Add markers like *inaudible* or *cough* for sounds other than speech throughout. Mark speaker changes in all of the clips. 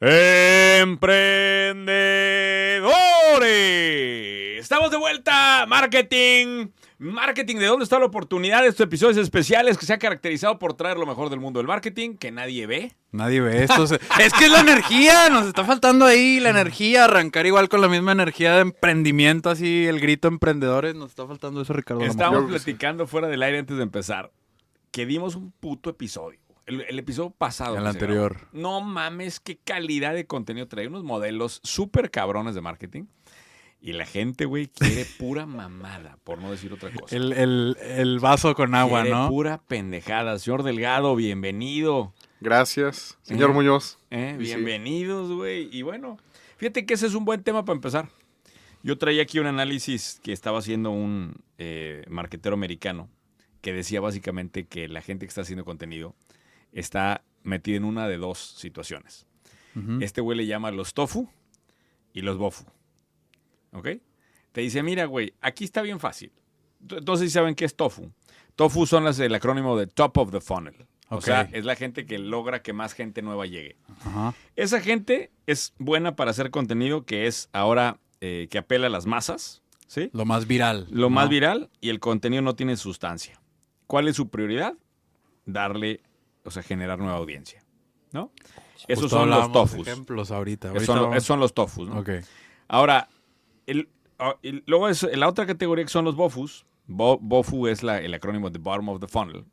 Speaker 1: Emprendedores. Estamos de vuelta. Marketing. Marketing, ¿de dónde está la oportunidad de estos episodios especiales que se ha caracterizado por traer lo mejor del mundo del marketing que nadie ve?
Speaker 2: Nadie ve esto. es que es la energía, nos está faltando ahí la energía, arrancar igual con la misma energía de emprendimiento, así el grito emprendedores, nos está faltando eso, Ricardo.
Speaker 1: Estamos platicando fuera del aire antes de empezar que dimos un puto episodio. El, episodio pasado.
Speaker 2: El anterior.
Speaker 1: No mames, qué calidad de contenido trae. Unos modelos súper cabrones de marketing. Y la gente, güey, quiere *laughs* pura mamada, por no decir otra cosa.
Speaker 2: El, vaso con agua, quiere ¿no?
Speaker 1: Pura pendejada. Señor Delgado, bienvenido.
Speaker 3: Gracias. Señor Muñoz.
Speaker 1: Eh, bienvenidos, güey. Y bueno, fíjate que ese es un buen tema para empezar. Yo traía aquí un análisis que estaba haciendo un eh, marquetero americano que decía básicamente que la gente que está haciendo contenido está metida en una de dos situaciones. Este güey le llama los tofu y los bofu. ¿Ok? Te dice, mira, güey, aquí está bien fácil. Entonces, ¿saben qué es tofu? Tofu son las, el acrónimo de Top of the Funnel. O sea, es la gente que logra que más gente nueva llegue. Esa gente es buena para hacer contenido que es ahora eh, que apela a las masas. ¿sí?
Speaker 2: Lo más viral.
Speaker 1: Lo más viral y el contenido no tiene sustancia. ¿Cuál es su prioridad? Darle, o sea, generar nueva audiencia. ¿No? Esos son los tofus.
Speaker 2: ejemplos ahorita.
Speaker 1: esos son, los tofus, ¿no? Ahora, Ah, luego es, la otra categoría que son los BOFUs. BOFU es el acrónimo de Bottom of the Funnel.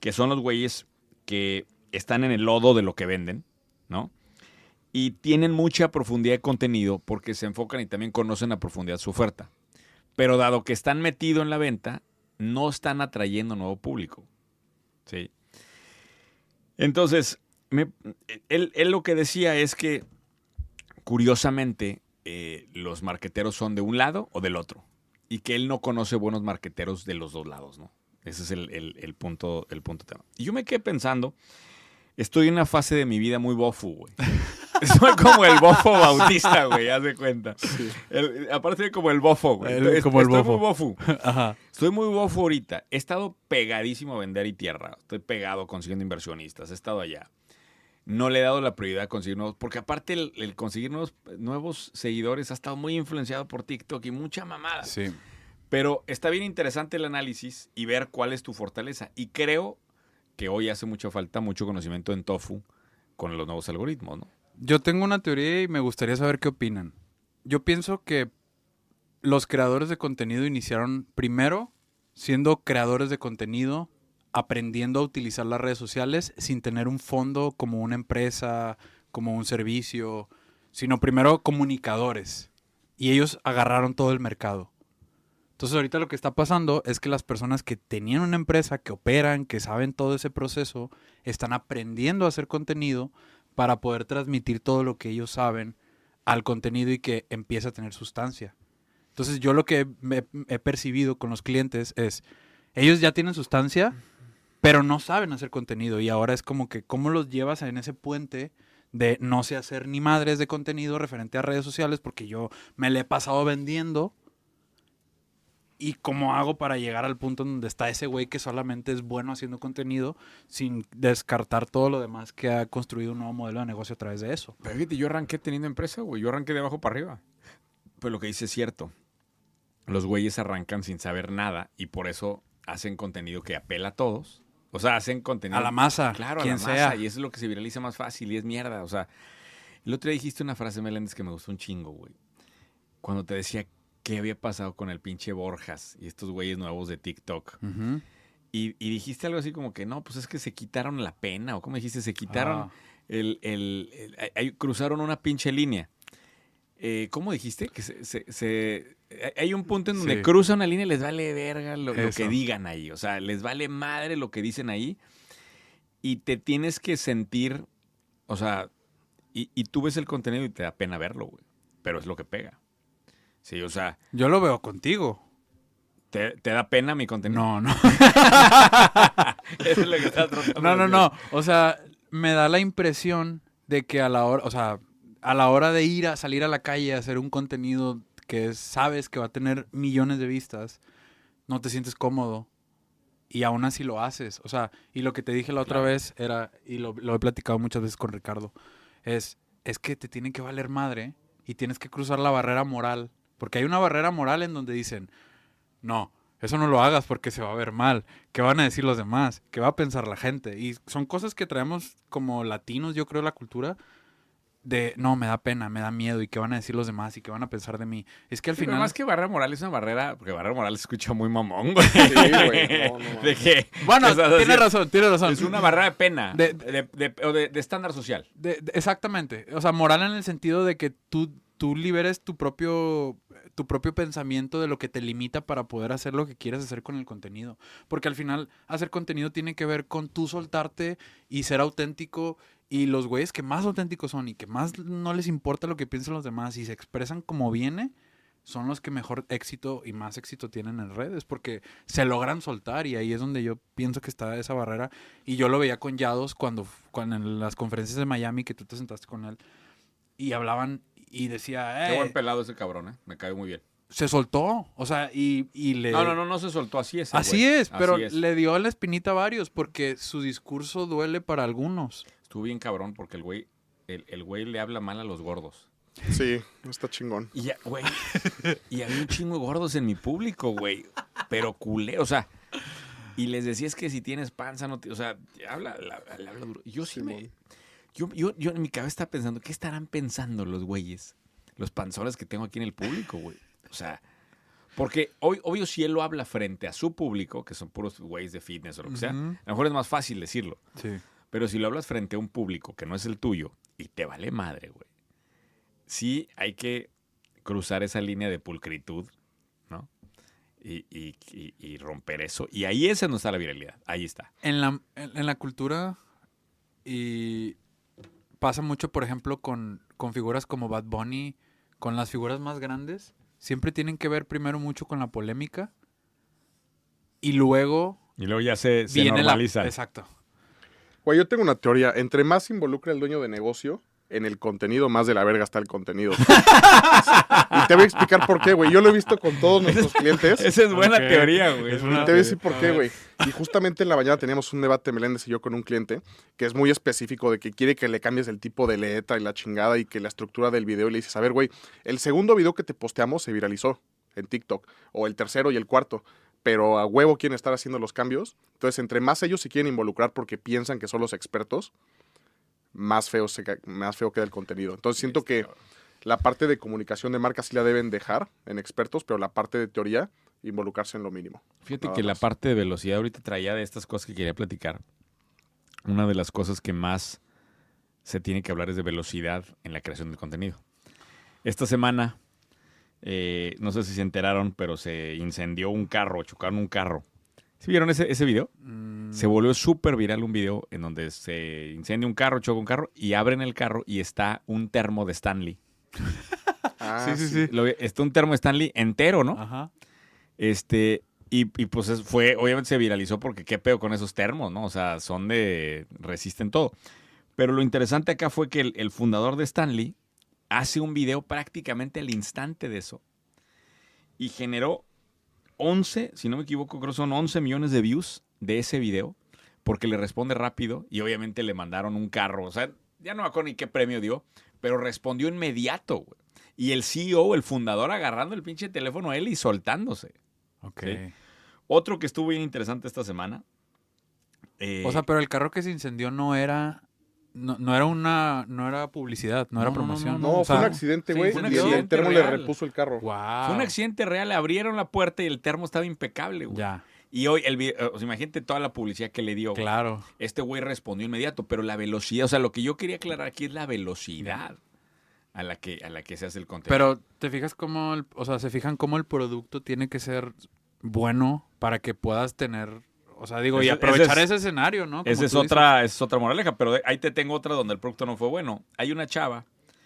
Speaker 1: Que son los güeyes que están en el lodo de lo que venden, ¿no? Y tienen mucha profundidad de contenido porque se enfocan y también conocen a profundidad su oferta. Pero dado que están metidos en la venta, no están atrayendo nuevo público. ¿Sí? Entonces, él, él lo que decía es que, curiosamente, eh, los marqueteros son de un lado o del otro. Y que él no conoce buenos marqueteros de los dos lados, ¿no? Ese es el, punto, el punto tema. Y yo me quedé pensando, estoy en una fase de mi vida muy bofo, güey. Soy como el bofo bautista, güey, haz de cuenta. aparte de como el bofo, güey.
Speaker 2: como el
Speaker 1: estoy
Speaker 2: muy
Speaker 1: bofo. Estoy muy bofo ahorita. He estado pegadísimo a vender y tierra. Estoy pegado consiguiendo inversionistas. He estado allá no le he dado la prioridad a conseguir nuevos, porque aparte el, conseguir nuevos, nuevos, seguidores ha estado muy influenciado por TikTok y mucha mamada.
Speaker 2: Sí.
Speaker 1: Pero está bien interesante el análisis y ver cuál es tu fortaleza. Y creo que hoy hace mucha falta mucho conocimiento en Tofu con los nuevos algoritmos, ¿no?
Speaker 2: Yo tengo una teoría y me gustaría saber qué opinan. Yo pienso que los creadores de contenido iniciaron primero siendo creadores de contenido aprendiendo a utilizar las redes sociales sin tener un fondo como una empresa, como un servicio, sino primero comunicadores. Y ellos agarraron todo el mercado. Entonces ahorita lo que está pasando es que las personas que tenían una empresa, que operan, que saben todo ese proceso, están aprendiendo a hacer contenido para poder transmitir todo lo que ellos saben al contenido y que empiece a tener sustancia. Entonces yo lo que he percibido con los clientes es, ellos ya tienen sustancia, pero no saben hacer contenido y ahora es como que cómo los llevas en ese puente de no sé hacer ni madres de contenido referente a redes sociales porque yo me le he pasado vendiendo y cómo hago para llegar al punto donde está ese güey que solamente es bueno haciendo contenido sin descartar todo lo demás que ha construido un nuevo modelo de negocio a través de eso.
Speaker 1: Pero fíjate, yo arranqué teniendo empresa, güey, yo arranqué de abajo para arriba. Pero lo que dice es cierto. Los güeyes arrancan sin saber nada y por eso hacen contenido que apela a todos o sea, hacen contenido.
Speaker 2: A la masa.
Speaker 1: Claro, a la masa. Y eso es lo que se viraliza más fácil y es mierda. O sea, el otro día dijiste una frase, Meléndez, que me gustó un chingo, güey. Cuando te decía qué había pasado con el pinche Borjas y estos güeyes nuevos de TikTok. y, dijiste algo así como que no, pues es que se quitaron la pena. O como dijiste, se quitaron ah. el, el, Cruzaron una pinche línea. Eh, ¿Cómo dijiste? Que se hay un punto en donde cruza una línea y les vale verga lo, que digan ahí. O sea, les vale madre lo que dicen ahí. Y te tienes que sentir, o sea, y, tú ves el contenido y te da pena verlo, güey. Pero es lo que pega. Sí, o sea.
Speaker 2: Yo lo veo contigo.
Speaker 1: ¿Te, da pena mi contenido?
Speaker 2: No, no. *laughs* *laughs* No, no, no. O sea, me da la impresión de que a la hora, o sea, a la hora de ir a salir a la calle a hacer un contenido que sabes que va a tener millones de vistas, no te sientes cómodo y aún así lo haces. O sea, y lo que te dije la otra vez era, y lo, he platicado muchas veces con Ricardo, es, es que te tiene que valer madre y tienes que cruzar la barrera moral. Porque hay una barrera moral en donde dicen, no, eso no lo hagas porque se va a ver mal. ¿Qué van a decir los demás? ¿Qué va a pensar la gente? Y son cosas que traemos como latinos, yo creo, la cultura. De, no, me da pena, me da miedo, y qué van a decir los demás, y qué van a pensar de mí. Es que al
Speaker 1: Sí, pero
Speaker 2: final...
Speaker 1: más que barrera moral es una barrera, porque barrera moral se escucha muy mamón, güey.
Speaker 3: Sí, güey. No, *laughs* no,
Speaker 1: ¿De qué?
Speaker 2: Bueno, tiene razón, tiene razón.
Speaker 1: Es una barrera de pena,
Speaker 2: De-
Speaker 1: de, de- o de- de estándar social.
Speaker 2: De- de- exactamente. O sea, moral en el sentido de que tú, tú liberes tu propio, tu propio pensamiento de lo que te limita para poder hacer lo que quieres hacer con el contenido. Porque al final, hacer contenido tiene que ver con tú soltarte y ser auténtico. Y los güeyes que más auténticos son y que más no les importa lo que piensen los demás y se expresan como viene, son los que mejor éxito y más éxito tienen en redes. Porque se logran soltar y ahí es donde yo pienso que está esa barrera. Y yo lo veía con Yados cuando, cuando en las conferencias de Miami que tú te sentaste con él y hablaban y decía,
Speaker 1: Qué
Speaker 2: "Eh,
Speaker 1: buen pelado ese cabrón, ¿eh? Me cae muy bien.
Speaker 2: se soltó. O sea, y, y le...
Speaker 1: No, no, no, no se soltó, así es.
Speaker 2: Así
Speaker 1: güey.
Speaker 2: es, pero
Speaker 1: Así es.
Speaker 2: le dio la espinita a varios porque su discurso duele para algunos.
Speaker 1: Estuvo bien cabrón porque el güey, el, el güey le habla mal a los gordos.
Speaker 3: Sí, está chingón.
Speaker 1: Y ya, güey, y había un chingo de gordos en mi público, güey. Pero culé, o sea, y les decías que si tienes panza, no te, o sea, habla, la- le habla duro. Yo sí me. Yo, yo, yo en mi cabeza estaba pensando, ¿qué estarán pensando los güeyes? Los panzones que tengo aquí en el público, güey. O sea, porque hoy, obvio, si él lo habla frente a su público, que son puros güeyes de fitness o lo que sea, a lo mejor es más fácil decirlo.
Speaker 2: Sí.
Speaker 1: Pero si lo hablas frente a un público que no es el tuyo y te vale madre, güey. Sí hay que cruzar esa línea de pulcritud, ¿no? Y, y- y- y romper eso. Y ahí es donde está la viralidad. Ahí está.
Speaker 2: En la, en, en la cultura y pasa mucho, por ejemplo, con, con figuras como Bad Bunny, con las figuras más grandes, siempre tienen que ver primero mucho con la polémica y luego
Speaker 1: Y luego ya se, se
Speaker 2: viene
Speaker 1: normaliza.
Speaker 2: la... Exacto.
Speaker 3: Güey, yo tengo una teoría. Entre más se involucra el dueño de negocio en el contenido, más de la verga está el contenido. *laughs* y te voy a explicar por qué, güey. Yo lo he visto con todos nuestros clientes.
Speaker 1: Esa es buena teoría, güey.
Speaker 3: Y te voy a decir por qué, güey. Y justamente en la mañana teníamos un debate, Meléndez y yo, con un cliente que es muy específico de que quiere que le cambies el tipo de letra y la chingada y que la estructura del video. Y le dices, a ver, güey, el segundo video que te posteamos se viralizó en TikTok, o el tercero y el cuarto, pero a huevo quieren estar haciendo los cambios. Entonces, entre más ellos se quieren involucrar porque piensan que son los expertos, más feo, se más feo queda el contenido. Entonces, siento que la parte de comunicación de marca sí la deben dejar en expertos, pero la parte de teoría, involucrarse en lo mínimo.
Speaker 1: Fíjate
Speaker 3: Nada
Speaker 1: que la parte de velocidad ahorita traía de estas cosas que quería platicar. Una de las cosas que más se tiene que hablar es de velocidad en la creación del contenido. Esta semana, eh, no sé si se enteraron, pero se incendió un carro, chocaron un carro. ¿Sí vieron ese, ese video?
Speaker 2: Mm,
Speaker 1: Se volvió súper viral un video en donde se incendia un carro, choca un carro y abren el carro y está un termo de Stanley. *laughs*
Speaker 3: Ah,
Speaker 2: sí, sí, sí.
Speaker 1: Lo- está un termo de Stanley entero, ¿no?
Speaker 2: Ajá.
Speaker 1: Este, y, y, pues es- fue, obviamente se viralizó porque qué pedo con esos termos, ¿no? O sea, son de, resisten todo. Pero lo interesante acá fue que el, el fundador de Stanley hace un video prácticamente al instante de eso y generó 11, si no me equivoco, creo que son 11 millones de views de ese video porque le responde rápido y obviamente le mandaron un carro. O sea, ya no me acuerdo ni qué premio dio, pero respondió inmediato, güey. Y el CEO, el fundador, agarrando el pinche teléfono a él y soltándose.
Speaker 2: Ok.
Speaker 1: Sí. Otro que estuvo bien interesante esta semana. eh,
Speaker 2: O sea, pero el carro que se incendió no era... No, no era una... No era publicidad, no era
Speaker 1: No, no, no,
Speaker 2: promoción.
Speaker 3: No,
Speaker 2: o
Speaker 3: fue
Speaker 2: sea,
Speaker 3: un accidente, güey.
Speaker 1: fue un
Speaker 3: y el
Speaker 1: accidente
Speaker 3: termo le
Speaker 1: real.
Speaker 3: repuso el carro.
Speaker 2: Wow.
Speaker 1: fue un accidente real, le abrieron la puerta y el termo estaba impecable, güey.
Speaker 2: Ya,
Speaker 1: Y hoy, el video, o sea, imagínate toda la publicidad que le dio. güey.
Speaker 2: claro.
Speaker 1: Este güey respondió inmediato, pero la velocidad, o sea, lo que yo quería aclarar aquí es la velocidad a la que, a la que se hace el contenido.
Speaker 2: Pero te fijas cómo, el- o sea, se fijan cómo el producto tiene que ser bueno para que puedas tener, o sea, digo, y aprovechar
Speaker 1: ese es-
Speaker 2: ese escenario, ¿no? Como
Speaker 1: Esa es otra, esa es otra moraleja, pero de- ahí te tengo otra donde el producto no fue bueno. Hay una chava,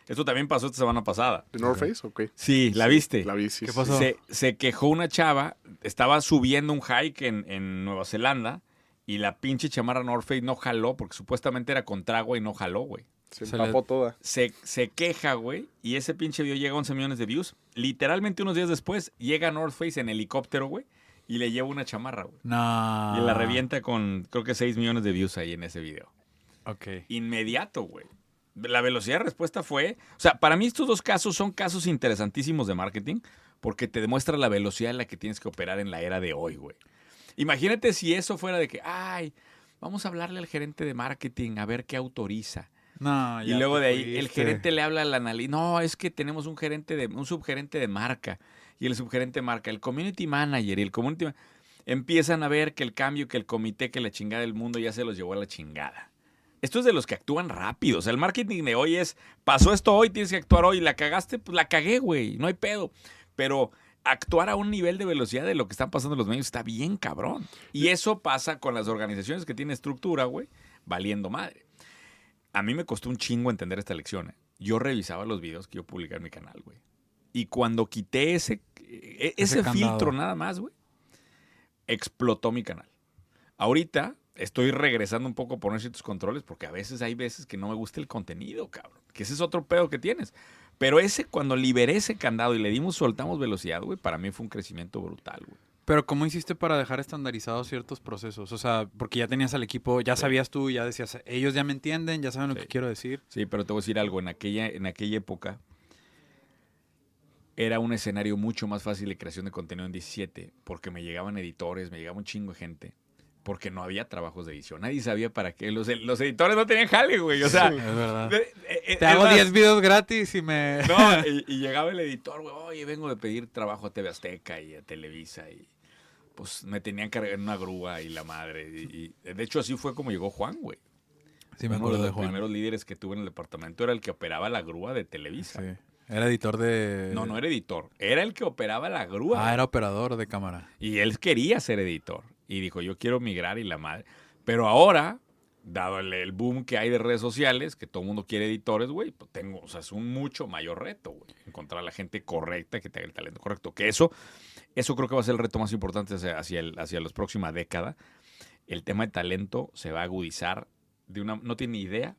Speaker 1: esto también pasó esta semana pasada.
Speaker 3: ¿De North Face? Ok.
Speaker 1: Sí, ¿la
Speaker 3: Sí,
Speaker 1: viste?
Speaker 3: La vi, sí,
Speaker 2: ¿Qué pasó?
Speaker 1: Se, se quejó una chava, estaba subiendo un hike en, en Nueva Zelanda y la pinche chamarra North Face no jaló porque supuestamente era contra agua y no jaló, güey.
Speaker 3: Se
Speaker 2: Se
Speaker 3: empapó toda.
Speaker 1: Se, se queja, güey, y ese pinche video llega a 11 millones de views. Literalmente unos días después llega North Face en helicóptero, güey, y le lleva una chamarra, güey.
Speaker 2: No.
Speaker 1: Y la revienta con, creo que 6 millones de views ahí en ese video.
Speaker 2: Ok.
Speaker 1: Inmediato, güey. La velocidad de respuesta fue, o sea, para mí estos dos casos son casos interesantísimos de marketing porque te demuestra la velocidad en la que tienes que operar en la era de hoy, güey. Imagínate si eso fuera de que, ay, vamos a hablarle al gerente de marketing a ver qué autoriza.
Speaker 2: No,
Speaker 1: Y
Speaker 2: ya
Speaker 1: luego
Speaker 2: te
Speaker 1: de ahí el gerente le habla al analista. No, es que tenemos un gerente de, un subgerente de marca. Y el subgerente marca, el community manager y el community empiezan a ver que el cambio, que el comité, que la chingada del mundo ya se los llevó a la chingada. Esto es de los que actúan rápido. O sea, el marketing de hoy es, pasó esto hoy, tienes que actuar hoy. La cagaste, pues la cagué, güey. No hay pedo. Pero actuar a un nivel de velocidad de lo que están pasando los medios está bien cabrón. Y eso pasa con las organizaciones que tienen estructura, güey, valiendo madre. A mí me costó un chingo entender esta lección. ¿eh? Yo revisaba los videos que yo publicaba en mi canal, güey. Y cuando quité ese, e- ese,
Speaker 2: Ese
Speaker 1: filtro nada más, güey, explotó mi canal. Ahorita estoy regresando un poco a poner ciertos controles porque a veces hay veces que no me gusta el contenido, cabrón. Que ese es otro pedo que tienes. Pero ese, cuando liberé ese candado y le dimos, soltamos velocidad, güey, para mí fue un crecimiento brutal, güey.
Speaker 2: Pero ¿cómo hiciste para dejar estandarizados ciertos procesos? O sea, porque ya tenías al equipo, ya
Speaker 1: Sí.
Speaker 2: sabías tú, ya decías, ellos ya me entienden, ya saben lo
Speaker 1: Sí.
Speaker 2: que quiero decir.
Speaker 1: Sí, pero te voy a decir algo. En aquella, en aquella época era un escenario mucho más fácil de creación de contenido en 17 porque me llegaban editores, me llegaba un chingo de gente. Porque no había trabajos de edición. Nadie sabía para qué. Los, los editores no tenían jale, güey. O sea,
Speaker 3: Sí.
Speaker 2: Es verdad.
Speaker 1: de- eh, eh,
Speaker 2: Te hago
Speaker 1: más,
Speaker 2: 10 videos gratis y me... *laughs*
Speaker 1: No, *laughs* y, y llegaba el editor, güey, oye, vengo de pedir trabajo a TV Azteca y a Televisa y pues me tenían cargar en una grúa y la madre. Y, y- de hecho así fue como llegó Juan, güey.
Speaker 2: Sí, me
Speaker 1: Uno
Speaker 2: acuerdo
Speaker 1: de
Speaker 2: de
Speaker 1: los
Speaker 2: Juan.
Speaker 1: primeros líderes que tuve en el departamento era el que operaba la grúa de Televisa.
Speaker 2: Sí. Era editor de...
Speaker 1: No, no era editor, era el que operaba la grúa.
Speaker 2: Ah, era operador de cámara.
Speaker 1: Y él quería ser editor. Y dijo, yo quiero migrar y la madre. Pero ahora, dado el, el boom que hay de redes sociales, que todo el mundo quiere editores, güey, pues tengo, o sea, es un mucho mayor reto, güey. Encontrar a la gente correcta que tenga el talento correcto. Que eso, eso creo que va a ser el reto más importante hacia, el, hacia las próximas décadas. El tema de talento se va a agudizar de una, no tiene ni idea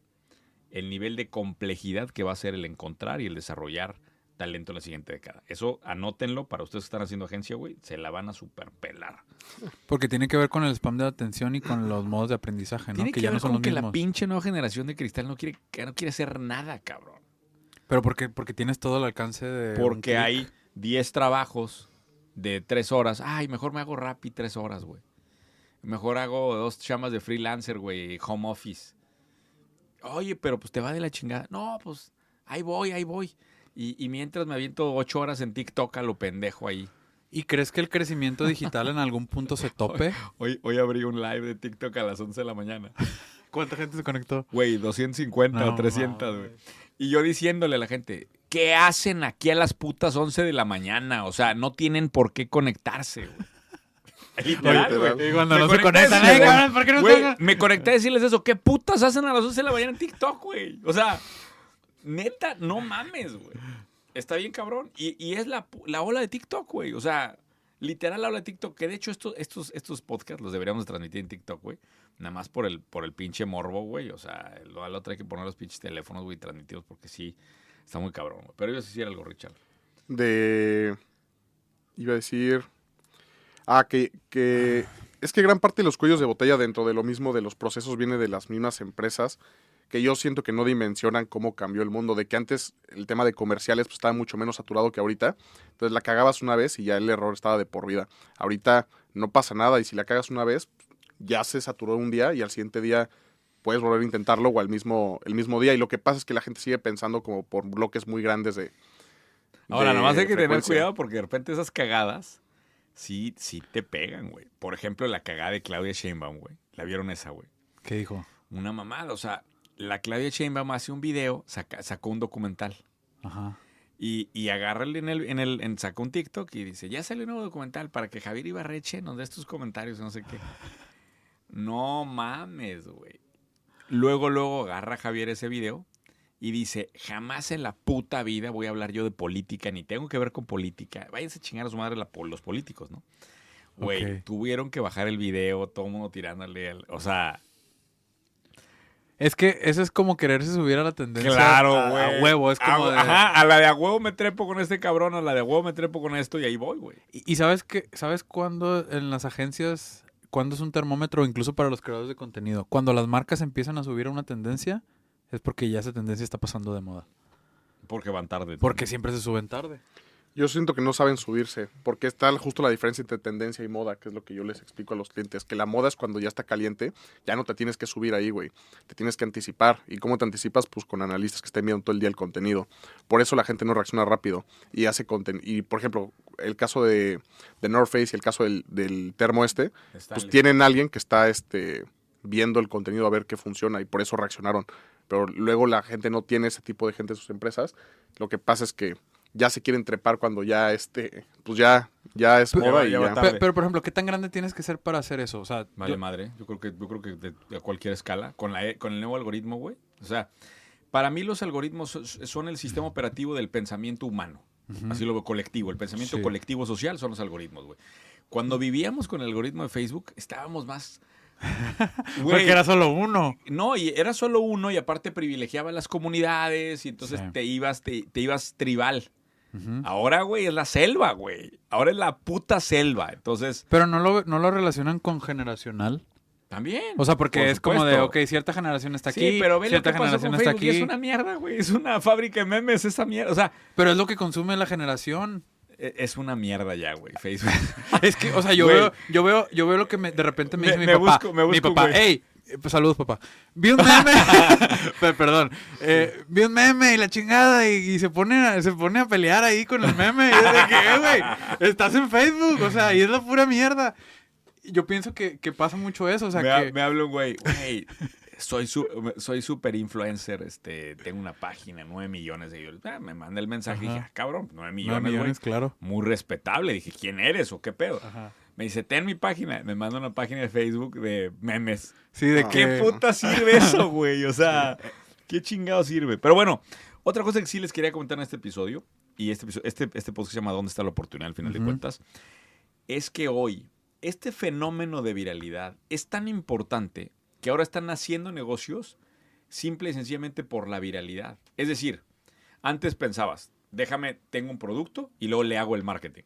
Speaker 1: el nivel de complejidad que va a ser el encontrar y el desarrollar talento en la siguiente década. Eso anótenlo para ustedes que están haciendo agencia, güey, se la van a superpelar.
Speaker 2: Porque tiene que ver con el spam de atención y con los modos de aprendizaje, ¿no?
Speaker 1: Tiene que,
Speaker 2: ya
Speaker 1: ver
Speaker 2: no son
Speaker 1: con
Speaker 2: los
Speaker 1: que la pinche nueva generación de cristal no quiere, que no quiere hacer nada, cabrón.
Speaker 2: Pero porque, porque tienes todo el alcance de...
Speaker 1: Porque hay 10 trabajos de 3 horas. Ay, mejor me hago Rappi 3 horas, güey. Mejor hago dos chamas de freelancer, güey, home office. Oye, pero pues te va de la chingada. No, pues ahí voy, ahí voy. Y, y mientras me aviento 8 horas en TikTok a lo pendejo ahí.
Speaker 2: ¿Y crees que el crecimiento digital en algún punto se *laughs* tope?
Speaker 1: Hoy, hoy abrí un live de TikTok a las 11 de la mañana. *laughs*
Speaker 2: ¿Cuánta gente se conectó?
Speaker 1: Güey, 250 o
Speaker 2: No
Speaker 1: 300, güey. Y yo diciéndole a la gente, ¿qué hacen aquí a las putas 11 de la mañana? O sea, no tienen por qué conectarse, güey. Literal,
Speaker 3: Literal.
Speaker 1: güey.
Speaker 2: Y cuando
Speaker 1: Me
Speaker 2: no se
Speaker 1: conecté a
Speaker 2: conectan,
Speaker 1: decirles,
Speaker 2: ¡ay, cabrón, ¿por qué no
Speaker 1: güey,
Speaker 2: están?
Speaker 1: Me conecté a decirles eso. ¿Qué putas hacen a las 11 de la mañana en TikTok, güey? O sea, neta, no mames, güey. Está bien cabrón. Y, y es la, la ola de TikTok, güey. O sea, literal la ola de TikTok. Que de hecho estos, estos, estos podcasts los deberíamos de transmitir en TikTok, güey. Nada más por el, por el pinche morbo, güey. O sea, lo, al otro hay que poner los pinches teléfonos, güey, transmitidos porque sí, está muy cabrón, güey. Pero yo sí hiciera algo, Richard.
Speaker 3: de... Iba a decir... Ah, que, que... Es que gran parte de los cuellos de botella dentro de lo mismo de los procesos viene de las mismas empresas que yo siento que no dimensionan cómo cambió el mundo, de que antes el tema de comerciales pues, estaba mucho menos saturado que ahorita, entonces la cagabas una vez y ya el error estaba de por vida. Ahorita no pasa nada y si la cagas una vez, ya se saturó un día y al siguiente día puedes volver a intentarlo o al mismo, el mismo día y lo que pasa es que la gente sigue pensando como por bloques muy grandes de...
Speaker 1: Ahora,
Speaker 3: de
Speaker 1: nomás hay que tener cuidado porque de repente esas cagadas sí, sí te pegan, güey. Por ejemplo, la cagada de Claudia Sheinbaum, güey. ¿La vieron esa, güey?
Speaker 2: ¿Qué dijo?
Speaker 1: Una mamada. O sea, la Claudia Sheinbaum hace un video, saca- sacó un documental.
Speaker 2: Ajá.
Speaker 1: Y, y en el, en el, en, sacó un TikTok y dice, ya salió un nuevo documental para que Javier Ibarreche nos dé estos comentarios, no sé qué. *laughs* No mames, güey. Luego, luego agarra Javier ese video y dice, jamás en la puta vida voy a hablar yo de política, ni tengo que ver con política. Váyanse a chingar a su madre la, los políticos, ¿no? Güey, tuvieron que bajar el video, todo el mundo tirándole, al- o sea,
Speaker 2: Es que eso es como quererse subir a la tendencia.
Speaker 1: Claro,
Speaker 2: a-
Speaker 1: güey.
Speaker 2: A huevo, es como
Speaker 1: A-
Speaker 2: de...
Speaker 1: Ajá, a la de a huevo me trepo con este cabrón, a la de a huevo me trepo con esto y ahí voy, güey.
Speaker 2: Y, y sabes que, ¿sabes cuándo en las agencias, cuándo es un termómetro, incluso para los creadores de contenido? Cuando las marcas empiezan a subir a una tendencia, es porque ya esa tendencia está pasando de moda.
Speaker 1: Porque van tarde.
Speaker 2: Porque siempre se suben tarde.
Speaker 3: Yo siento que no saben subirse, porque está justo la diferencia entre tendencia y moda, que es lo que yo les explico a los clientes, que la moda es cuando ya está caliente, ya no te tienes que subir ahí, güey, te tienes que anticipar. ¿Y cómo te anticipas? Pues con analistas que estén viendo todo el día el contenido. Por eso la gente no reacciona rápido y hace contenido. Y, por ejemplo, el caso de, de North Face y el caso del, del termo este, pues tienen alguien que está este, viendo el contenido a ver qué funciona y por eso reaccionaron. Pero luego la gente no tiene ese tipo de gente en sus empresas. Lo que pasa es que ya se quieren trepar cuando ya este, pues ya, ya es
Speaker 2: Pero-
Speaker 3: moda y
Speaker 1: ya va
Speaker 3: ya.
Speaker 1: tarde.
Speaker 2: Pe- Pero, por ejemplo, ¿qué tan grande tienes que ser para hacer eso? O sea,
Speaker 1: Vale
Speaker 2: yo-
Speaker 1: madre. Yo creo que, yo creo que de, de cualquier escala, con, la, e- con el nuevo algoritmo, güey. O sea, para mí los algoritmos so- son el sistema operativo del pensamiento humano. Así lo veo colectivo. El pensamiento
Speaker 2: Sí.
Speaker 1: colectivo social son los algoritmos, güey. Cuando vivíamos con el algoritmo de Facebook, estábamos más.
Speaker 2: Porque era solo uno.
Speaker 1: No, y era solo uno y aparte privilegiaba las comunidades y entonces
Speaker 2: Sí.
Speaker 1: te ibas, te, te ibas tribal. Ahora, güey, es la selva, güey. Ahora es la puta selva. Entonces,
Speaker 2: Pero no lo, no lo relacionan con generacional.
Speaker 1: también.
Speaker 2: O sea, porque
Speaker 1: Por
Speaker 2: es como de, ok, cierta generación está aquí,
Speaker 1: Sí, pero ve lo
Speaker 2: cierta
Speaker 1: que pasó
Speaker 2: generación
Speaker 1: con
Speaker 2: está aquí.
Speaker 1: es una mierda, güey. Es una fábrica de memes esa mierda. O sea,
Speaker 2: Pero es lo que consume la generación.
Speaker 1: E- es una mierda ya, güey, Facebook. *laughs*
Speaker 2: Es que, o sea, yo
Speaker 1: Güey.
Speaker 2: veo, yo veo, yo veo lo que me, de repente me
Speaker 1: Me-
Speaker 2: dice mi
Speaker 1: me
Speaker 2: papá.
Speaker 1: busco- me
Speaker 2: mi
Speaker 1: busco,
Speaker 2: papá,
Speaker 1: güey.
Speaker 2: hey, eh, pues, saludos papá. Vi un meme, *laughs* *laughs* Pe- perdón, eh, vi un meme y la chingada y, y se pone, a, se pone a pelear ahí con el meme. Y es de que, "Eh, güey, estás en Facebook, o sea, y es la pura mierda. Yo pienso que, que pasa mucho eso, o sea,
Speaker 1: me, ha-
Speaker 2: que...
Speaker 1: me habla un güey, güey, soy su- soy super influencer, este, tengo una página, nueve millones de seguidores. Ah, me manda el mensaje y dije, ah, cabrón, nueve
Speaker 2: No,
Speaker 1: millones, güey.
Speaker 2: millones, claro.
Speaker 1: Muy respetable. Dije, ¿quién eres o qué pedo?
Speaker 2: Ajá.
Speaker 1: Me dice, ten mi página. Me manda una página de Facebook de memes.
Speaker 2: Sí, de
Speaker 3: Ah.
Speaker 2: que...
Speaker 1: ¿Qué puta sirve *laughs* eso, güey? O sea, ¿qué chingado sirve? Pero bueno, otra cosa que sí les quería comentar en este episodio, y este, episodio- este, este podcast se llama ¿Dónde está la oportunidad? Al final de cuentas, es que hoy este fenómeno de viralidad es tan importante que ahora están haciendo negocios simple y sencillamente por la viralidad. Es decir, antes pensabas, déjame, tengo un producto y luego le hago el marketing.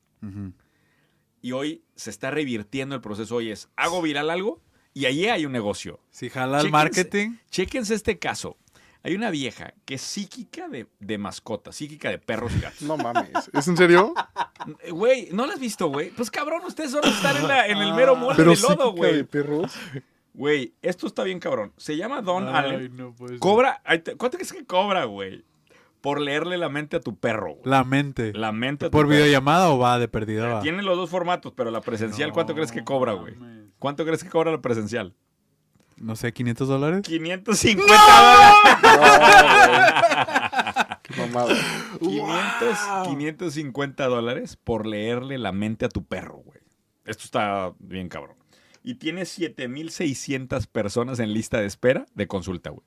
Speaker 1: Y hoy se está revirtiendo el proceso. Hoy es, hago viral algo y allí hay un negocio.
Speaker 2: Si jala el marketing...
Speaker 1: Chéquense este caso. Hay una vieja que es psíquica de, de mascotas, psíquica de perros y gatos.
Speaker 3: No mames. ¿Es en serio?
Speaker 1: Eh, Güey, ¿no la has visto, güey? Pues cabrón, ustedes solo están en, la- en el mero mole
Speaker 3: Pero
Speaker 1: de lodo,
Speaker 3: de
Speaker 1: güey.
Speaker 3: perros.
Speaker 1: Güey, esto está bien cabrón. Se llama Don
Speaker 2: Ay,
Speaker 1: Allen.
Speaker 2: no.
Speaker 1: Cobra, ¿cuánto crees que cobra, güey? Por leerle la mente a tu perro, güey.
Speaker 2: La mente.
Speaker 1: La mente a tu
Speaker 2: ¿Por
Speaker 1: perro.
Speaker 2: videollamada o va de perdida? Va?
Speaker 1: Tiene los dos formatos, pero la presencial, ¿cuánto crees que cobra, güey?
Speaker 2: mames.
Speaker 1: ¿Cuánto crees que cobra la presencial?
Speaker 2: No sé, 500 dólares.
Speaker 1: 550 dólares.
Speaker 3: Qué mamada.
Speaker 1: 500, 550 dólares por leerle la mente a tu perro, güey. Esto está bien cabrón. Y tiene 7600 personas en lista de espera de consulta, güey.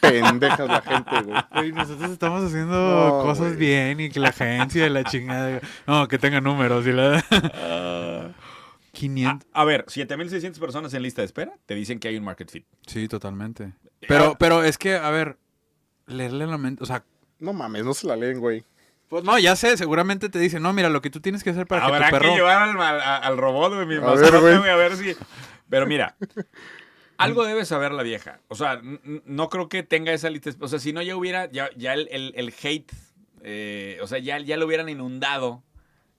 Speaker 3: Pendejas la gente, güey.
Speaker 2: Güey, nosotros estamos haciendo
Speaker 3: No,
Speaker 2: cosas
Speaker 3: güey.
Speaker 2: bien y que la agencia y la chingada. No, que tenga números y la.
Speaker 1: Ah,
Speaker 2: 500.
Speaker 1: a ver, 7600 personas en lista de espera te dicen que hay un market fit.
Speaker 2: Sí, totalmente. Pero,
Speaker 1: Ah,
Speaker 2: pero es que, a ver, leerle la mente. O sea,
Speaker 3: No mames, no se la leen, güey.
Speaker 2: Pues no, ya sé, seguramente te dicen, no, mira, lo que tú tienes que hacer para
Speaker 1: Habrá
Speaker 2: que tu
Speaker 1: que,
Speaker 2: perro.
Speaker 1: llevar al, al- al robot, güey, mi
Speaker 3: A ver, güey.
Speaker 1: güey, a ver si... Pero mira, *laughs* algo debe saber la vieja. O sea, no creo que tenga esa lista. O sea, si no ya hubiera, ya, ya el, el- el hate, eh, o sea, ya, ya lo hubieran inundado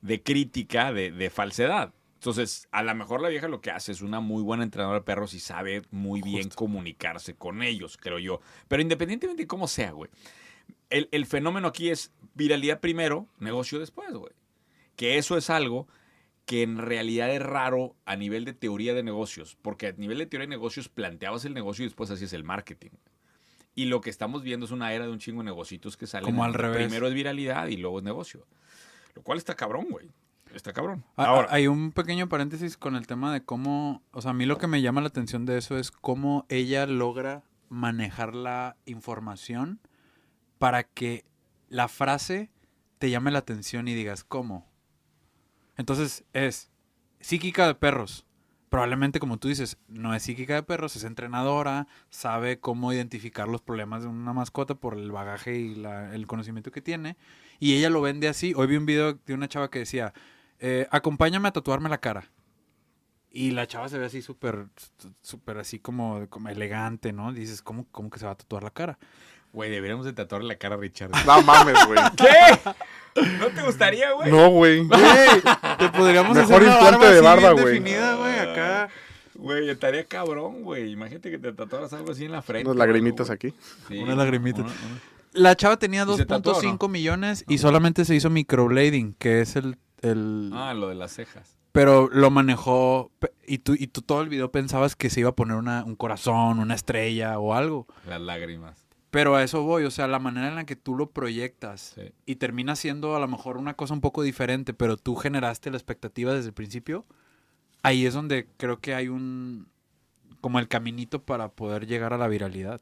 Speaker 1: de crítica, de, de falsedad. Entonces, a lo mejor la vieja lo que hace es una muy buena entrenadora de perros y sabe muy bien comunicarse con ellos, creo yo. Pero independientemente de cómo sea, güey. El, el fenómeno aquí es viralidad primero, negocio después, güey. Que eso es algo que en realidad es raro a nivel de teoría de negocios, porque a nivel de teoría de negocios planteabas el negocio y después hacías el marketing. Y lo que estamos viendo es una era de un chingo de negocios que salen.
Speaker 2: Como al revés.
Speaker 1: Primero es viralidad y luego es negocio. Lo cual está cabrón, güey. Está cabrón.
Speaker 2: Ah,
Speaker 1: Ahora,
Speaker 2: ah, Hay un pequeño paréntesis con el tema de cómo, o sea, a mí lo que me llama la atención de eso es cómo ella logra manejar la información para que la frase te llame la atención y digas, ¿cómo? Entonces es psíquica de perros. Probablemente, como tú dices, no es psíquica de perros, es entrenadora, sabe cómo identificar los problemas de una mascota por el bagaje y el conocimiento que tiene. Y ella lo vende así. Hoy vi un video de una chava que decía, eh, acompáñame a tatuarme la cara. Y la chava se ve así súper, súper así como, como elegante, ¿no? Dices, ¿cómo, ¿cómo que se va a tatuar la cara?
Speaker 1: Güey, deberíamos de tatuarle la cara a Richard. *laughs*
Speaker 3: No mames, güey.
Speaker 1: ¿Qué? ¿No te gustaría, güey?
Speaker 3: No, güey. *laughs*
Speaker 2: Güey, te podríamos
Speaker 3: Mejor
Speaker 2: hacer una
Speaker 3: implante
Speaker 2: barba
Speaker 3: de barba, güey.
Speaker 2: definida, güey, acá.
Speaker 1: Güey, estaría cabrón, güey. Imagínate que te tatuaras algo así en la frente.
Speaker 3: Unas lagrimitas
Speaker 1: güey.
Speaker 3: aquí.
Speaker 1: Sí,
Speaker 2: Unas lagrimitas.
Speaker 1: una- una-
Speaker 2: La chava tenía
Speaker 1: ¿Y se tatuó o
Speaker 2: 2.5
Speaker 1: no?
Speaker 2: millones y solamente se hizo microblading, que es el... el
Speaker 1: Ah, lo de las cejas.
Speaker 2: Pero lo manejó y tú, y tú todo el video pensabas que se iba a poner una, un corazón, una estrella o algo.
Speaker 1: Las lágrimas.
Speaker 2: Pero a eso voy, o sea, la manera en la que tú lo proyectas
Speaker 1: Sí.
Speaker 2: y termina siendo a lo mejor una cosa un poco diferente, pero tú generaste la expectativa desde el principio, ahí es donde creo que hay un... como el caminito para poder llegar a la viralidad.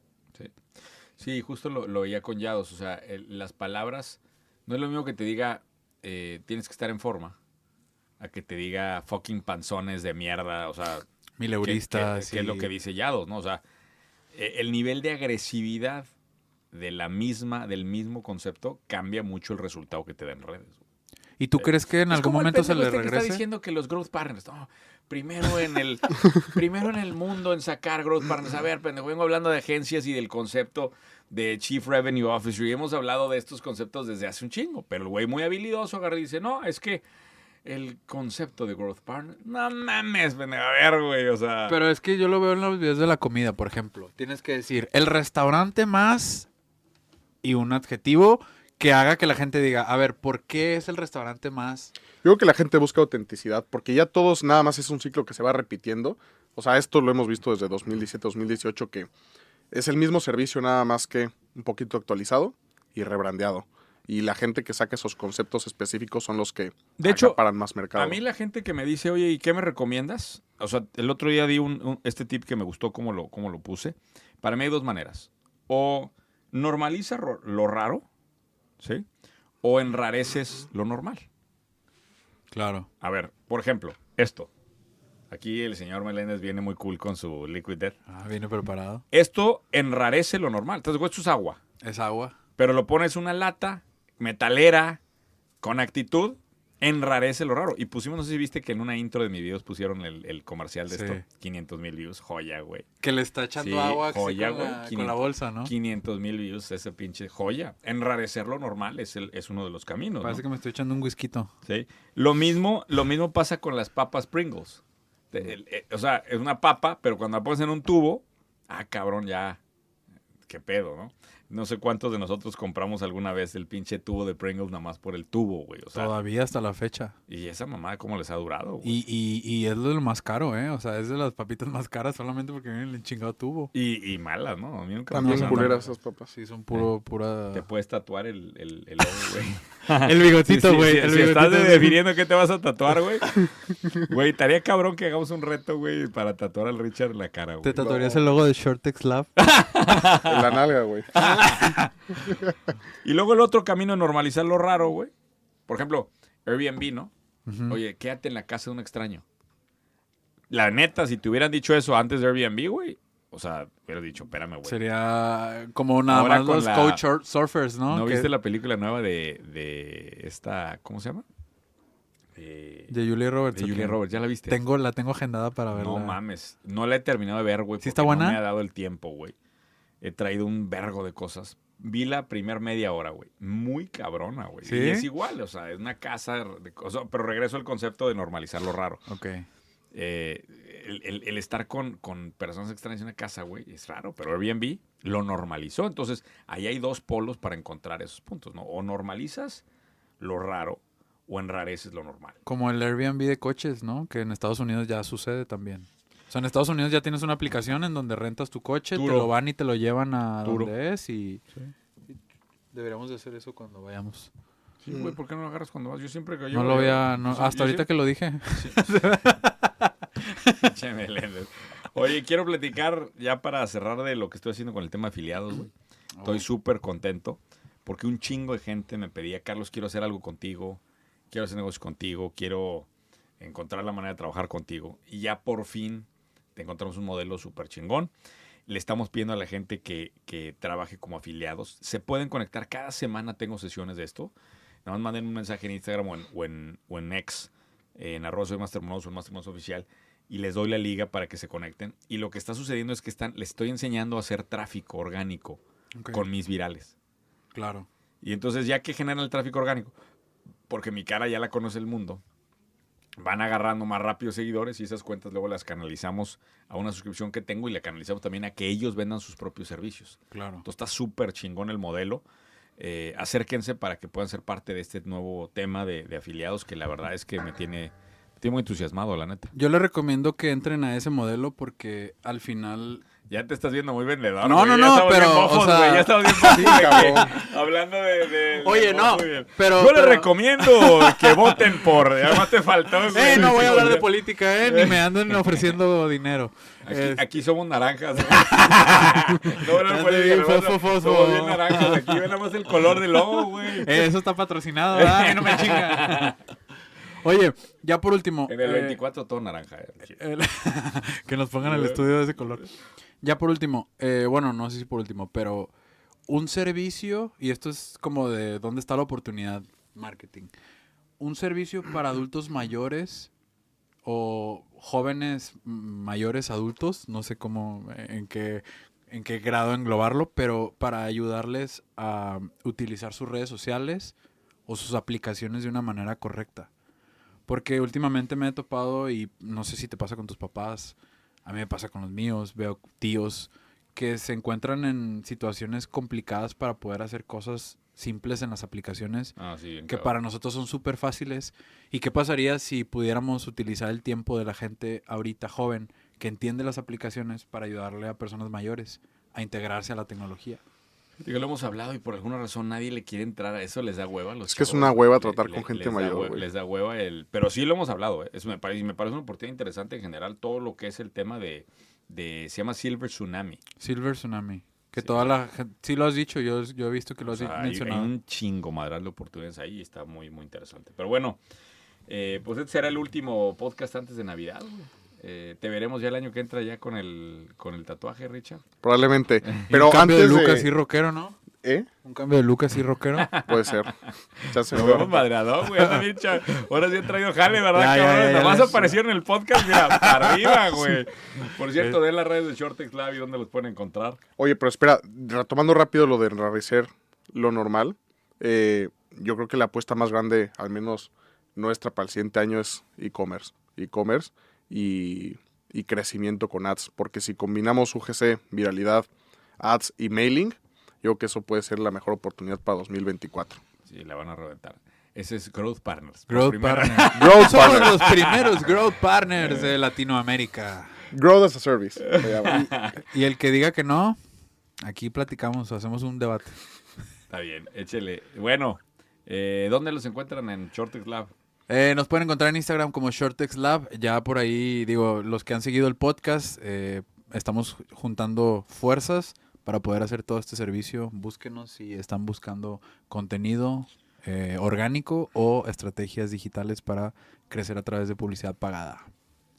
Speaker 1: Sí, justo lo, lo veía con Yados. O sea, el- las palabras. No es lo mismo que te diga eh, tienes que estar en forma. A que te diga fucking panzones de mierda. O sea,
Speaker 2: Mil
Speaker 1: que-
Speaker 2: euristas.
Speaker 1: que, que es lo que dice Yados, ¿no? O sea, eh, el nivel de agresividad de la misma, del mismo concepto cambia mucho el resultado que te da en redes.
Speaker 2: ¿Y tú crees que en
Speaker 1: Es
Speaker 2: algún momento se le
Speaker 1: este que está
Speaker 2: regrese?
Speaker 1: diciendo que los growth partners, no, primero en el *laughs* primero en el mundo en sacar growth partners. A ver, pendejo, vengo hablando de agencias y del concepto de Chief Revenue Officer y hemos hablado de estos conceptos desde hace un chingo, pero el güey muy habilidoso agarra y dice, "No, es que el concepto de growth partner, no mames, pendejo, a ver, güey, o sea,
Speaker 2: Pero es que yo lo veo en los videos de la comida, por ejemplo. Tienes que decir el restaurante más y un adjetivo que haga que la gente diga, a ver, ¿por qué es el restaurante más?
Speaker 3: Yo creo que la gente busca autenticidad, porque ya todos nada más es un ciclo que se va repitiendo. O sea, esto lo hemos visto desde 2017-2018, que es el mismo servicio nada más que un poquito actualizado y rebrandeado. Y la gente que saca esos conceptos específicos son los que
Speaker 1: De hecho,
Speaker 3: acaparan más mercado.
Speaker 1: A mí la gente que me dice, oye, ¿y qué me recomiendas? O sea, el otro día di un, un- este tip que me gustó cómo lo, cómo lo puse. Para mí hay dos maneras. O normaliza lo raro, ¿sí? O enrareces lo normal.
Speaker 2: Claro.
Speaker 1: A ver, por ejemplo, esto. Aquí el señor Meléndez viene muy cool con su Liquid Death.
Speaker 2: Ah, viene preparado.
Speaker 1: Esto enrarece lo normal. Entonces, esto es agua.
Speaker 2: Es agua.
Speaker 1: Pero lo pones una lata metalera con actitud, enrarece lo raro. Y pusimos, no sé si viste que en una intro de mis videos pusieron el, el comercial de
Speaker 2: Sí.
Speaker 1: esto. 500 mil views, joya, güey.
Speaker 2: Que le está echando
Speaker 1: Sí,
Speaker 2: agua
Speaker 1: joya,
Speaker 2: con,
Speaker 1: güey,
Speaker 2: la, con
Speaker 1: 500.
Speaker 2: la bolsa, ¿no?
Speaker 1: 500 mil views, ese pinche joya. Enrarecer lo normal es, el, es uno de los caminos.
Speaker 2: Parece
Speaker 1: ¿no?
Speaker 2: que me estoy echando un whisky.
Speaker 1: Sí. Lo mismo, lo mismo pasa con las papas Pringles. El- eh, o sea, es una papa, pero cuando la pones en un tubo, ah, cabrón, ya, qué pedo, ¿no? No sé cuántos de nosotros compramos alguna vez el pinche tubo de Pringles nada más por el tubo, güey. O sea,
Speaker 2: Todavía hasta la fecha.
Speaker 1: y esa mamá, ¿cómo les ha durado, güey?
Speaker 2: Y, y, y es lo más caro, ¿eh? O sea, es de las papitas más caras solamente porque vienen el chingado tubo.
Speaker 1: Y, y malas, ¿no? A mí nunca
Speaker 3: También culeras esas papas.
Speaker 2: Sí, son puro, pura...
Speaker 1: Te puedes tatuar el, el, el *laughs* logo, güey.
Speaker 2: El bigotito,
Speaker 1: Sí, sí,
Speaker 2: güey.
Speaker 1: sí,
Speaker 2: el
Speaker 1: si
Speaker 2: bigotito,
Speaker 1: estás definiendo qué te vas a tatuar, güey. *laughs* Güey, estaría cabrón que hagamos un reto, güey, para tatuar al Richard en la cara, güey.
Speaker 2: ¿Te tatuarías el logo de Shortex Lab? *laughs*
Speaker 3: En la nalga, güey. *laughs*
Speaker 1: Y luego el otro camino es normalizar lo raro, güey. Por ejemplo, Airbnb, ¿no? Oye, quédate en la casa de un extraño. La neta, si te hubieran dicho eso antes de Airbnb, güey, o sea, hubieras dicho, espérame, güey.
Speaker 2: Sería como nada
Speaker 1: Ahora
Speaker 2: más los
Speaker 1: la-
Speaker 2: coach sur- surfers, ¿no?
Speaker 1: ¿No viste la película nueva de, de esta, ¿cómo se llama? Eh,
Speaker 2: De Julia Roberts.
Speaker 1: de
Speaker 2: ¿o
Speaker 1: Julia? Roberts, ¿ya la viste?
Speaker 2: Tengo, la tengo agendada para verla.
Speaker 1: No mames, no la he terminado de ver, güey.
Speaker 2: ¿Sí está buena?
Speaker 1: No me ha dado el tiempo, güey. He traído un vergo de cosas. Vi la primer media hora, güey. Muy cabrona, güey.
Speaker 2: ¿Sí?
Speaker 1: Y es igual, o sea, es una casa de cosas. Pero regreso al concepto de normalizar lo raro.
Speaker 2: Ok.
Speaker 1: Eh, el, el- el estar con, con personas extrañas en una casa, güey, es raro. Pero Airbnb lo normalizó. Entonces, ahí hay dos polos para encontrar esos puntos, ¿no? O normalizas lo raro o enrareces lo normal.
Speaker 2: Como el Airbnb de coches, ¿no? Que en Estados Unidos ya sucede también. O sea, en Estados Unidos ya tienes una aplicación en donde rentas tu coche,
Speaker 1: Duro.
Speaker 2: te lo van y te lo llevan a
Speaker 1: Duro.
Speaker 2: donde es y... y Deberíamos de hacer eso cuando vayamos.
Speaker 1: Sí, güey, ¿por qué no lo agarras cuando vas? Yo siempre que
Speaker 2: No lo voy a... no-
Speaker 1: Sí,
Speaker 2: hasta
Speaker 1: yo
Speaker 2: ahorita que lo dije. *laughs*
Speaker 1: Meléndez. Oye, quiero platicar ya para cerrar de lo que estoy haciendo con el tema de afiliados, güey. Estoy súper contento porque un chingo de gente me pedía, Carlos, quiero hacer algo contigo, quiero hacer negocios contigo, quiero encontrar la manera de trabajar contigo. Y ya por fin encontramos un modelo súper chingón. Le estamos pidiendo a la gente que, que trabaje como afiliados. Se pueden conectar. Cada semana tengo sesiones de esto. Nada más manden un mensaje en Instagram o en, o en, o en X, en arroba soy Master Monos o en oficial y les doy la liga para que se conecten. Y lo que está sucediendo es que están, les estoy enseñando a hacer tráfico orgánico con mis virales.
Speaker 2: Claro.
Speaker 1: Y entonces ya que generan el tráfico orgánico, porque mi cara ya la conoce el mundo, van agarrando más rápido seguidores y esas cuentas luego las canalizamos a una suscripción que tengo y la canalizamos también a que ellos vendan sus propios servicios.
Speaker 2: Claro.
Speaker 1: Entonces está súper chingón el modelo. Eh, acérquense para que puedan ser parte de este nuevo tema de, de afiliados que la verdad es que me tiene, me tiene muy entusiasmado, la neta.
Speaker 2: Yo les recomiendo que entren a ese modelo porque al final
Speaker 1: Ya te estás viendo muy vendedor.
Speaker 2: No,
Speaker 1: güey.
Speaker 2: no, no, pero,
Speaker 1: mofos,
Speaker 2: o sea.
Speaker 1: Ya estamos bien *laughs*
Speaker 3: Sí, cabrón.
Speaker 1: Hablando de... de-
Speaker 2: Oye,
Speaker 1: de-
Speaker 2: no, pero-
Speaker 1: Yo les
Speaker 2: pero-
Speaker 1: recomiendo que *laughs* voten por... Además te faltó...
Speaker 2: Eh, no voy a hablar de *laughs* política, eh, ni me anden ofreciendo dinero.
Speaker 1: Aquí,
Speaker 2: Es-
Speaker 1: aquí somos naranjas. güey. no, no, política,
Speaker 2: fosfo, fosfo.
Speaker 1: Somos bien naranjas. Aquí ve nada más el color del logo, güey.
Speaker 2: Eh, eso está patrocinado, ¿verdad? No me chinga. Oye, ya por último.
Speaker 1: En el
Speaker 2: eh,
Speaker 1: 24 todo naranja. eh.
Speaker 2: que nos pongan el estudio de ese color. Ya por último, eh, bueno, no sé si por último, pero un servicio, y esto es como de dónde está la oportunidad marketing. Un servicio para adultos mayores o jóvenes mayores adultos, no sé cómo, en qué, en qué grado englobarlo, pero para ayudarles a utilizar sus redes sociales o sus aplicaciones de una manera correcta. Porque últimamente me he topado y no sé si te pasa con tus papás, a mí me pasa con los míos, veo tíos que se encuentran en situaciones complicadas para poder hacer cosas simples en las aplicaciones
Speaker 1: Ah, sí,
Speaker 2: que para nosotros son súper fáciles. ¿Y qué pasaría si pudiéramos utilizar el tiempo de la gente ahorita joven que entiende las aplicaciones para ayudarle a personas mayores a integrarse a la tecnología?
Speaker 1: Digo, lo hemos hablado y por alguna razón nadie le quiere entrar a eso, les da hueva. a Los
Speaker 3: Es que es una hueva tratar
Speaker 1: le-
Speaker 3: con gente
Speaker 1: les
Speaker 3: mayor.
Speaker 1: Les da hueva el... Pero sí lo hemos hablado, ¿eh? Eso me parece, y me parece una oportunidad interesante en general todo lo que es el tema de... de se llama Silver Tsunami.
Speaker 2: Silver Tsunami. Que
Speaker 1: Sí.
Speaker 2: toda la gente... Sí lo has dicho, yo, yo he visto que lo
Speaker 1: O
Speaker 2: has
Speaker 1: sea, hay, hay
Speaker 2: mencionado.
Speaker 1: un chingo madral de oportunidades ahí y está muy, muy interesante. Pero bueno, eh, pues este será el último podcast antes de Navidad, güey. Eh, te veremos ya el año que entra ya con el, con el tatuaje, Richard.
Speaker 3: Probablemente. *laughs* Pero
Speaker 2: un cambio de Lucas y
Speaker 3: de...
Speaker 2: rockero, ¿no?
Speaker 3: ¿Eh?
Speaker 2: Un cambio de Lucas y rockero. *laughs*
Speaker 3: Puede ser. *laughs* Ya se
Speaker 1: vemos madreador, güey. Ahora sí he traído jale, ¿verdad,
Speaker 2: Ya, ya,
Speaker 1: cabrón?
Speaker 2: ya, ya
Speaker 1: Nada más
Speaker 2: les-
Speaker 1: aparecieron en el podcast, mira, para arriba, güey. Por cierto, den las redes de Shortex Lab y dónde los pueden encontrar.
Speaker 3: Oye, pero espera, retomando rápido lo de enrarecer lo normal, eh, yo creo que la apuesta más grande, al menos nuestra para el siguiente año, es e-commerce. E-commerce y, y crecimiento con ads. Porque si combinamos UGC, viralidad, ads y mailing, yo creo que eso puede ser la mejor oportunidad para 2024.
Speaker 1: Sí, la van a reventar. Ese es Growth Partners.
Speaker 2: Growth Partners.
Speaker 3: Growth
Speaker 2: Somos
Speaker 3: Partners.
Speaker 2: los primeros Growth Partners *laughs* de Latinoamérica.
Speaker 3: Growth as a service.
Speaker 2: Y el que diga que no, aquí platicamos, hacemos un debate.
Speaker 1: Está bien, échele. Bueno, eh, ¿dónde los encuentran en Shortex Lab?
Speaker 2: Eh, nos pueden encontrar en Instagram como Shortex Lab. Ya por ahí, digo, los que han seguido el podcast, eh, estamos juntando fuerzas para poder hacer todo este servicio. Búsquenos si están buscando contenido eh, orgánico o estrategias digitales para crecer a través de publicidad pagada.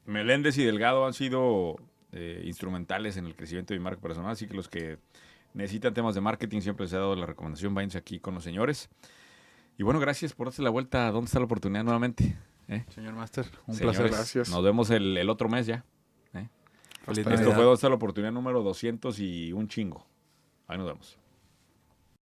Speaker 1: Meléndez y Delgado han sido eh, instrumentales en el crecimiento de mi marca personal, así que los que necesitan temas de marketing siempre les he dado la recomendación, váyanse aquí con los señores. Y bueno, gracias por darse la vuelta. ¿Dónde está la oportunidad nuevamente? ¿Eh?
Speaker 2: Señor Master, un
Speaker 1: Señores,
Speaker 2: placer.
Speaker 3: Gracias.
Speaker 1: Nos vemos el, el otro mes ya.
Speaker 2: Feliz
Speaker 1: Esto fue ¿Dónde está la oportunidad número 200 y un chingo. Ahí nos vemos.